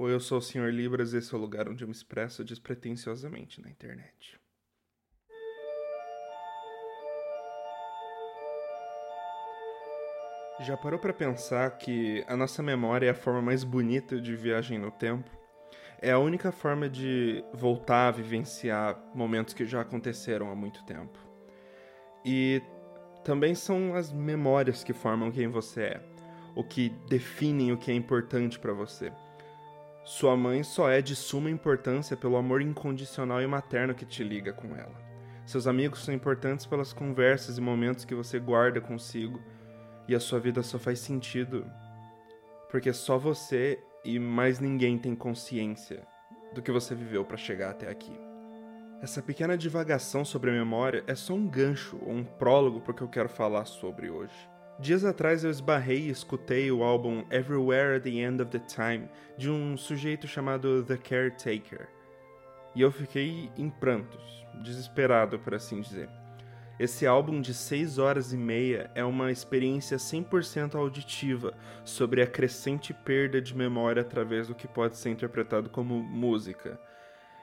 Oi, eu sou o Sr. Libras esse é o lugar onde eu me expresso despretensiosamente na internet. Já parou para pensar que a nossa memória é a forma mais bonita de viagem no tempo? É a única forma de voltar a vivenciar momentos que já aconteceram há muito tempo. E também são as memórias que formam quem você é, o que definem o que é importante para você. Sua mãe só é de suma importância pelo amor incondicional e materno que te liga com ela. Seus amigos são importantes pelas conversas e momentos que você guarda consigo, e a sua vida só faz sentido porque só você e mais ninguém tem consciência do que você viveu para chegar até aqui. Essa pequena divagação sobre a memória é só um gancho ou um prólogo para o que eu quero falar sobre hoje. Dias atrás eu esbarrei e escutei o álbum Everywhere at the End of the Time de um sujeito chamado The Caretaker. E eu fiquei em prantos, desesperado por assim dizer. Esse álbum de 6 horas e meia é uma experiência 100% auditiva sobre a crescente perda de memória através do que pode ser interpretado como música.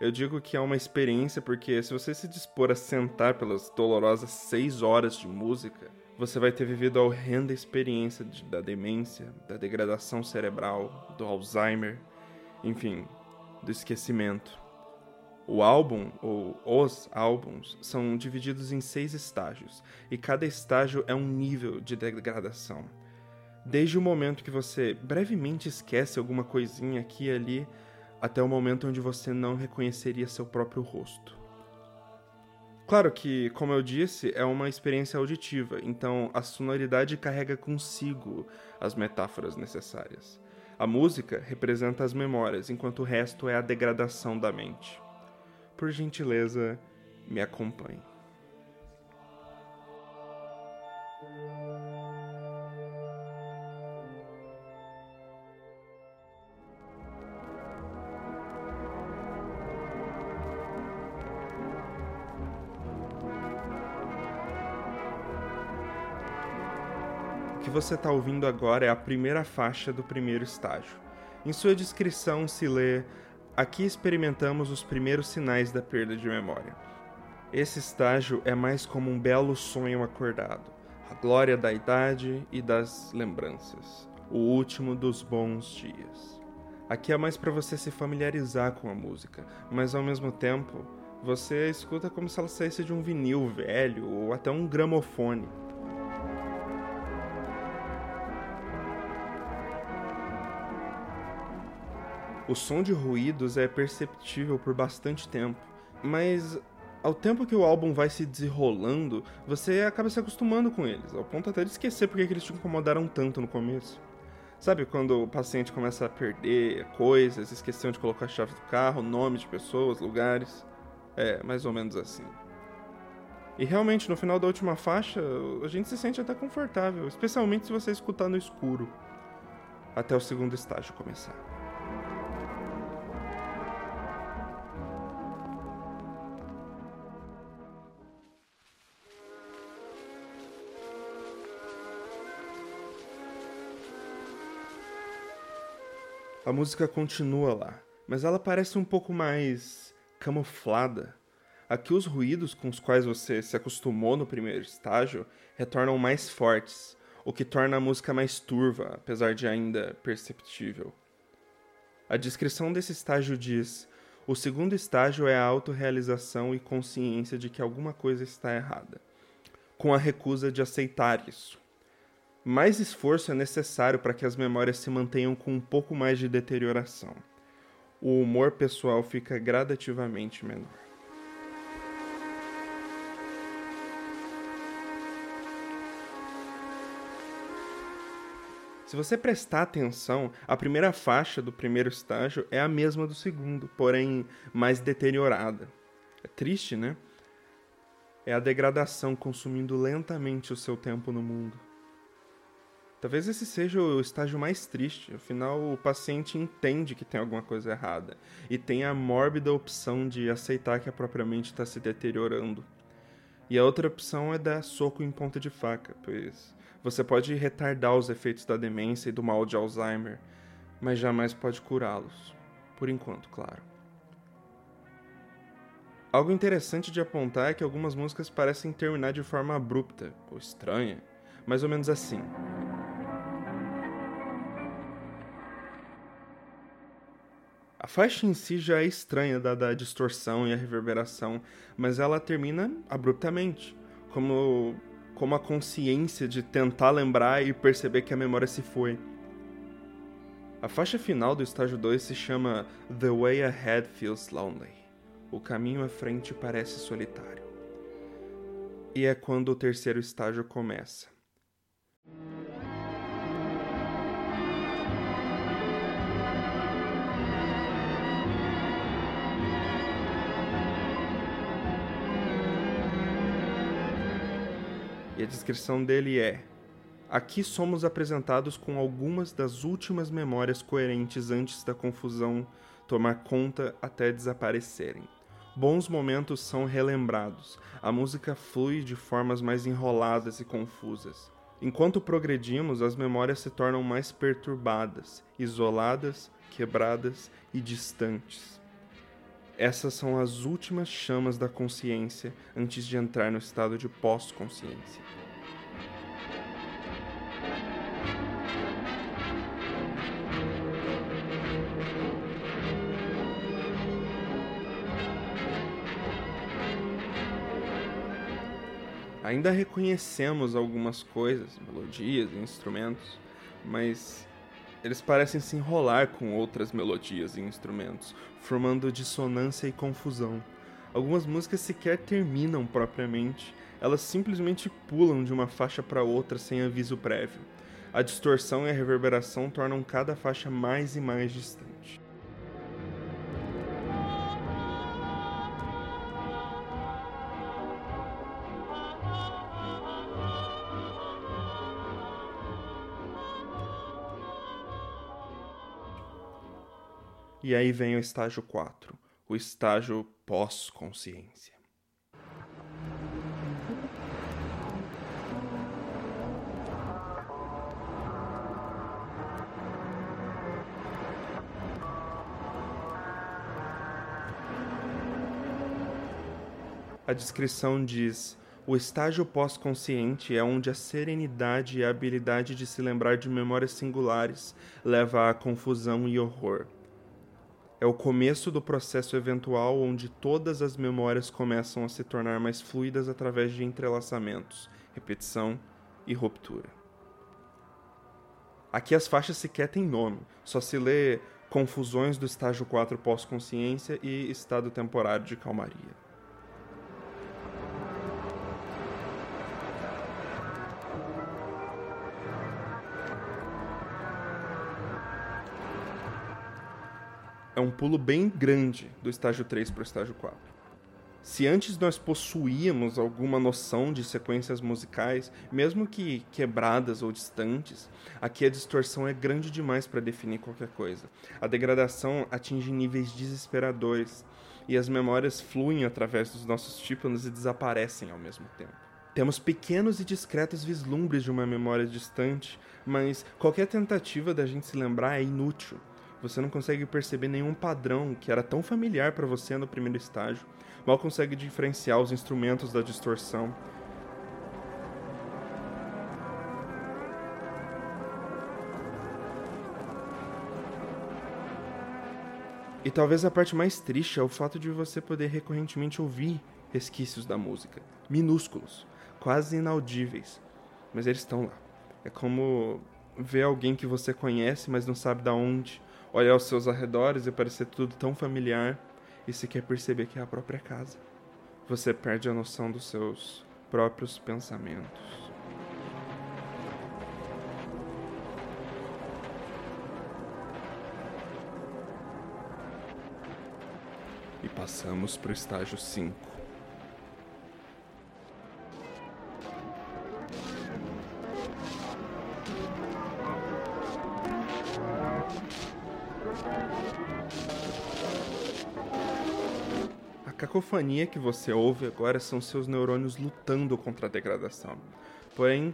Eu digo que é uma experiência porque se você se dispor a sentar pelas dolorosas 6 horas de música, você vai ter vivido a horrenda experiência de, da demência, da degradação cerebral, do Alzheimer, enfim, do esquecimento. O álbum, ou os álbuns, são divididos em seis estágios, e cada estágio é um nível de degradação. Desde o momento que você brevemente esquece alguma coisinha aqui e ali, até o momento onde você não reconheceria seu próprio rosto. Claro que, como eu disse, é uma experiência auditiva, então a sonoridade carrega consigo as metáforas necessárias. A música representa as memórias, enquanto o resto é a degradação da mente por gentileza, me acompanhe. Que você está ouvindo agora é a primeira faixa do primeiro estágio. Em sua descrição se lê Aqui experimentamos os primeiros sinais da perda de memória. Esse estágio é mais como um belo sonho acordado, a glória da idade e das lembranças, o último dos bons dias. Aqui é mais para você se familiarizar com a música, mas ao mesmo tempo você escuta como se ela saísse de um vinil velho ou até um gramofone. O som de ruídos é perceptível por bastante tempo, mas ao tempo que o álbum vai se desenrolando, você acaba se acostumando com eles, ao ponto até de esquecer porque eles te incomodaram tanto no começo. Sabe quando o paciente começa a perder coisas, esqueceu de colocar a chave do carro, nome de pessoas, lugares? É, mais ou menos assim. E realmente, no final da última faixa, a gente se sente até confortável, especialmente se você escutar no escuro, até o segundo estágio começar. A música continua lá, mas ela parece um pouco mais camuflada. Aqui os ruídos com os quais você se acostumou no primeiro estágio retornam mais fortes, o que torna a música mais turva, apesar de ainda perceptível. A descrição desse estágio diz: o segundo estágio é a autorrealização e consciência de que alguma coisa está errada, com a recusa de aceitar isso mais esforço é necessário para que as memórias se mantenham com um pouco mais de deterioração. O humor pessoal fica gradativamente menor. Se você prestar atenção, a primeira faixa do primeiro estágio é a mesma do segundo, porém mais deteriorada. É triste, né? É a degradação consumindo lentamente o seu tempo no mundo. Talvez esse seja o estágio mais triste, afinal o paciente entende que tem alguma coisa errada e tem a mórbida opção de aceitar que a própria mente está se deteriorando. E a outra opção é dar soco em ponta de faca, pois você pode retardar os efeitos da demência e do mal de Alzheimer, mas jamais pode curá-los. Por enquanto, claro. Algo interessante de apontar é que algumas músicas parecem terminar de forma abrupta ou estranha, mais ou menos assim. Faixa em si já é estranha, dada a distorção e a reverberação, mas ela termina abruptamente, como, como a consciência de tentar lembrar e perceber que a memória se foi. A faixa final do estágio 2 se chama The Way Ahead Feels Lonely. O caminho à frente parece solitário. E é quando o terceiro estágio começa. E a descrição dele é: Aqui somos apresentados com algumas das últimas memórias coerentes antes da confusão tomar conta até desaparecerem. Bons momentos são relembrados, a música flui de formas mais enroladas e confusas. Enquanto progredimos, as memórias se tornam mais perturbadas, isoladas, quebradas e distantes. Essas são as últimas chamas da consciência antes de entrar no estado de pós-consciência. Ainda reconhecemos algumas coisas, melodias e instrumentos, mas eles parecem se enrolar com outras melodias e instrumentos, formando dissonância e confusão. Algumas músicas sequer terminam propriamente, elas simplesmente pulam de uma faixa para outra sem aviso prévio. A distorção e a reverberação tornam cada faixa mais e mais distante. E aí vem o estágio 4, o estágio pós-consciência. A descrição diz: o estágio pós-consciente é onde a serenidade e a habilidade de se lembrar de memórias singulares leva à confusão e horror. É o começo do processo eventual onde todas as memórias começam a se tornar mais fluidas através de entrelaçamentos, repetição e ruptura. Aqui as faixas sequer têm nome, só se lê confusões do estágio 4 pós-consciência e estado temporário de calmaria. É um pulo bem grande do estágio 3 para o estágio 4. Se antes nós possuíamos alguma noção de sequências musicais, mesmo que quebradas ou distantes, aqui a distorção é grande demais para definir qualquer coisa. A degradação atinge níveis desesperadores e as memórias fluem através dos nossos tímpanos e desaparecem ao mesmo tempo. Temos pequenos e discretos vislumbres de uma memória distante, mas qualquer tentativa da gente se lembrar é inútil. Você não consegue perceber nenhum padrão que era tão familiar para você no primeiro estágio. Mal consegue diferenciar os instrumentos da distorção. E talvez a parte mais triste é o fato de você poder recorrentemente ouvir resquícios da música, minúsculos, quase inaudíveis, mas eles estão lá. É como ver alguém que você conhece, mas não sabe da onde, olhar aos seus arredores e parecer tudo tão familiar e se quer perceber que é a própria casa. Você perde a noção dos seus próprios pensamentos. E passamos para o estágio 5 cacofania que você ouve agora são seus neurônios lutando contra a degradação, porém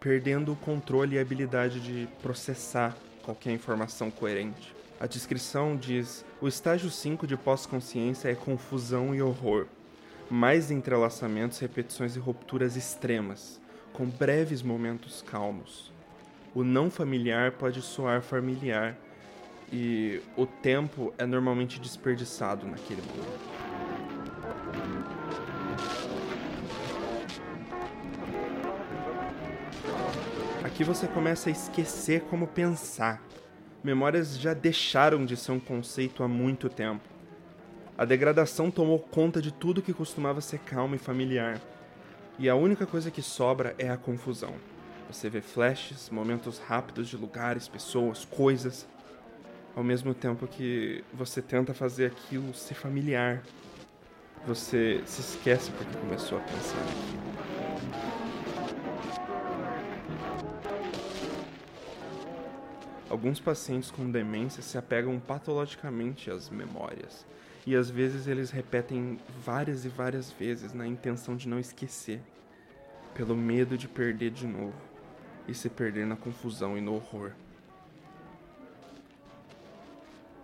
perdendo o controle e a habilidade de processar qualquer informação coerente. A descrição diz: o estágio 5 de pós-consciência é confusão e horror, mais entrelaçamentos, repetições e rupturas extremas, com breves momentos calmos. O não familiar pode soar familiar e o tempo é normalmente desperdiçado naquele momento. Aqui você começa a esquecer como pensar. Memórias já deixaram de ser um conceito há muito tempo. A degradação tomou conta de tudo que costumava ser calmo e familiar. E a única coisa que sobra é a confusão. Você vê flashes, momentos rápidos de lugares, pessoas, coisas, ao mesmo tempo que você tenta fazer aquilo ser familiar. Você se esquece porque começou a pensar naquilo. Alguns pacientes com demência se apegam patologicamente às memórias, e às vezes eles repetem várias e várias vezes na intenção de não esquecer, pelo medo de perder de novo e se perder na confusão e no horror.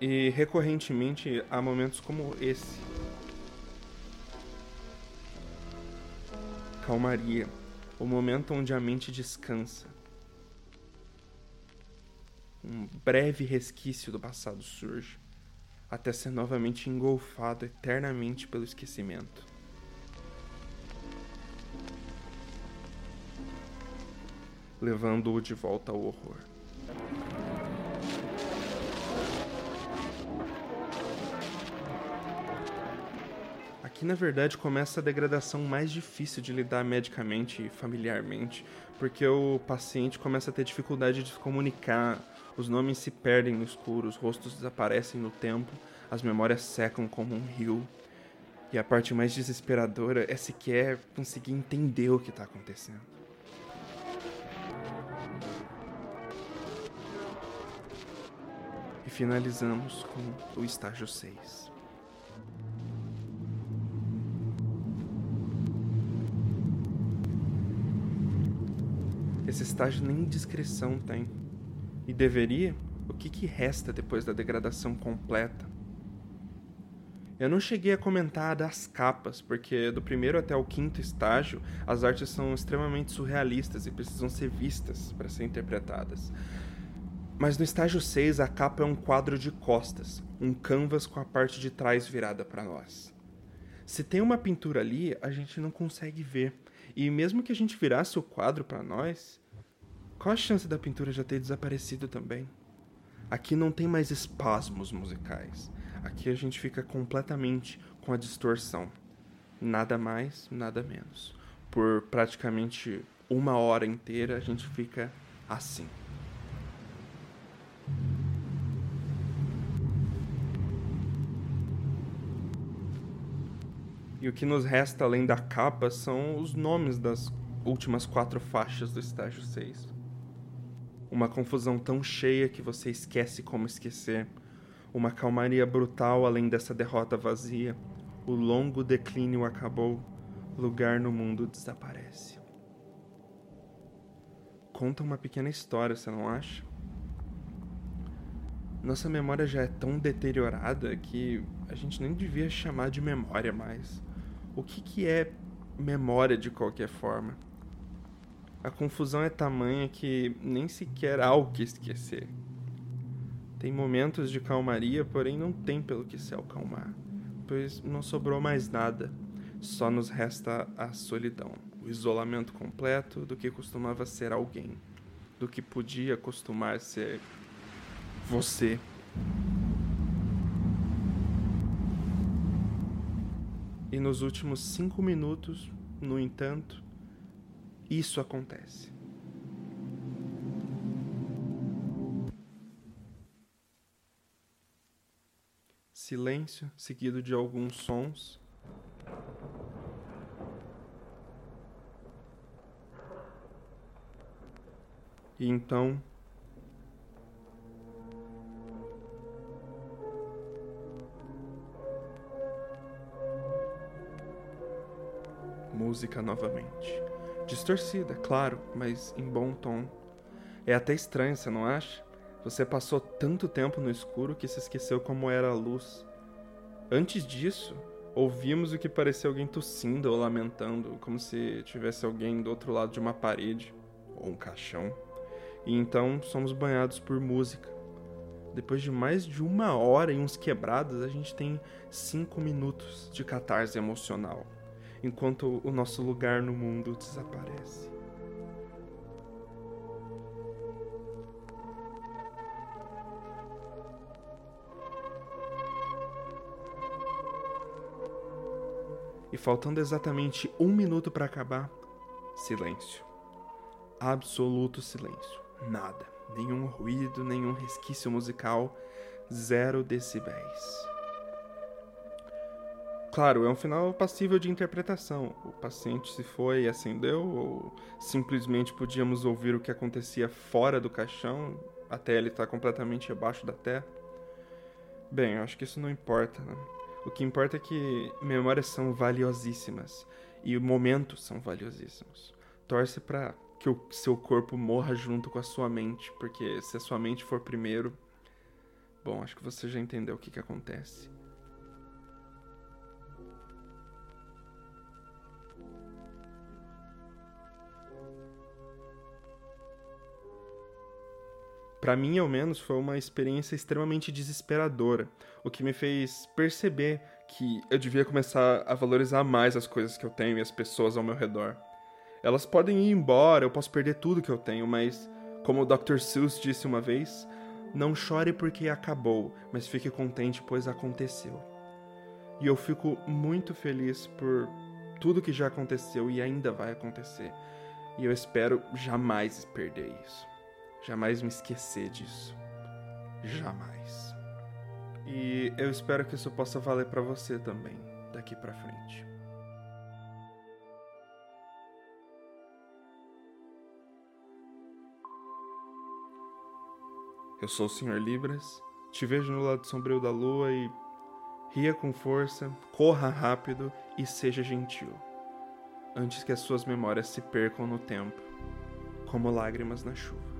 E recorrentemente há momentos como esse. Calmaria, o momento onde a mente descansa. Um breve resquício do passado surge, até ser novamente engolfado eternamente pelo esquecimento. levando-o de volta ao horror. Aqui, na verdade, começa a degradação mais difícil de lidar medicamente e familiarmente, porque o paciente começa a ter dificuldade de se comunicar, os nomes se perdem no escuro, os rostos desaparecem no tempo, as memórias secam como um rio. E a parte mais desesperadora é sequer conseguir entender o que está acontecendo. E finalizamos com o estágio 6. Esse estágio nem descrição tem. E deveria? O que, que resta depois da degradação completa? Eu não cheguei a comentar das capas, porque do primeiro até o quinto estágio, as artes são extremamente surrealistas e precisam ser vistas para ser interpretadas. Mas no estágio 6, a capa é um quadro de costas, um canvas com a parte de trás virada para nós. Se tem uma pintura ali, a gente não consegue ver. E mesmo que a gente virasse o quadro para nós, qual a chance da pintura já ter desaparecido também? Aqui não tem mais espasmos musicais. Aqui a gente fica completamente com a distorção. Nada mais, nada menos. Por praticamente uma hora inteira a gente fica assim. E o que nos resta além da capa são os nomes das últimas quatro faixas do estágio 6. Uma confusão tão cheia que você esquece como esquecer. Uma calmaria brutal além dessa derrota vazia. O longo declínio acabou. Lugar no mundo desaparece. Conta uma pequena história, você não acha? Nossa memória já é tão deteriorada que a gente nem devia chamar de memória mais. O que, que é memória de qualquer forma? A confusão é tamanha que nem sequer há o que esquecer. Tem momentos de calmaria, porém não tem pelo que se acalmar, pois não sobrou mais nada. Só nos resta a solidão, o isolamento completo do que costumava ser alguém, do que podia costumar ser você. E nos últimos cinco minutos, no entanto, isso acontece. Silêncio seguido de alguns sons. E então música novamente. Distorcida, claro, mas em bom tom. É até estranho, você não acha? Você passou tanto tempo no escuro que se esqueceu como era a luz. Antes disso, ouvimos o que parecia alguém tossindo ou lamentando, como se tivesse alguém do outro lado de uma parede ou um caixão. E então somos banhados por música. Depois de mais de uma hora e uns quebrados, a gente tem cinco minutos de catarse emocional, enquanto o nosso lugar no mundo desaparece. E faltando exatamente um minuto para acabar, silêncio. Absoluto silêncio. Nada. Nenhum ruído, nenhum resquício musical. Zero decibéis. Claro, é um final passível de interpretação. O paciente se foi e acendeu, ou simplesmente podíamos ouvir o que acontecia fora do caixão, até ele estar completamente abaixo da terra. Bem, eu acho que isso não importa, né? O que importa é que memórias são valiosíssimas e momentos são valiosíssimos. Torce para que o seu corpo morra junto com a sua mente, porque se a sua mente for primeiro, bom, acho que você já entendeu o que, que acontece. Para mim, ao menos, foi uma experiência extremamente desesperadora, o que me fez perceber que eu devia começar a valorizar mais as coisas que eu tenho e as pessoas ao meu redor. Elas podem ir embora, eu posso perder tudo que eu tenho, mas, como o Dr. Seuss disse uma vez, não chore porque acabou, mas fique contente pois aconteceu. E eu fico muito feliz por tudo que já aconteceu e ainda vai acontecer. E eu espero jamais perder isso. Jamais me esquecer disso. Jamais. E eu espero que isso possa valer para você também, daqui para frente. Eu sou o Sr. Libras, te vejo no lado sombrio da lua e ria com força, corra rápido e seja gentil, antes que as suas memórias se percam no tempo, como lágrimas na chuva.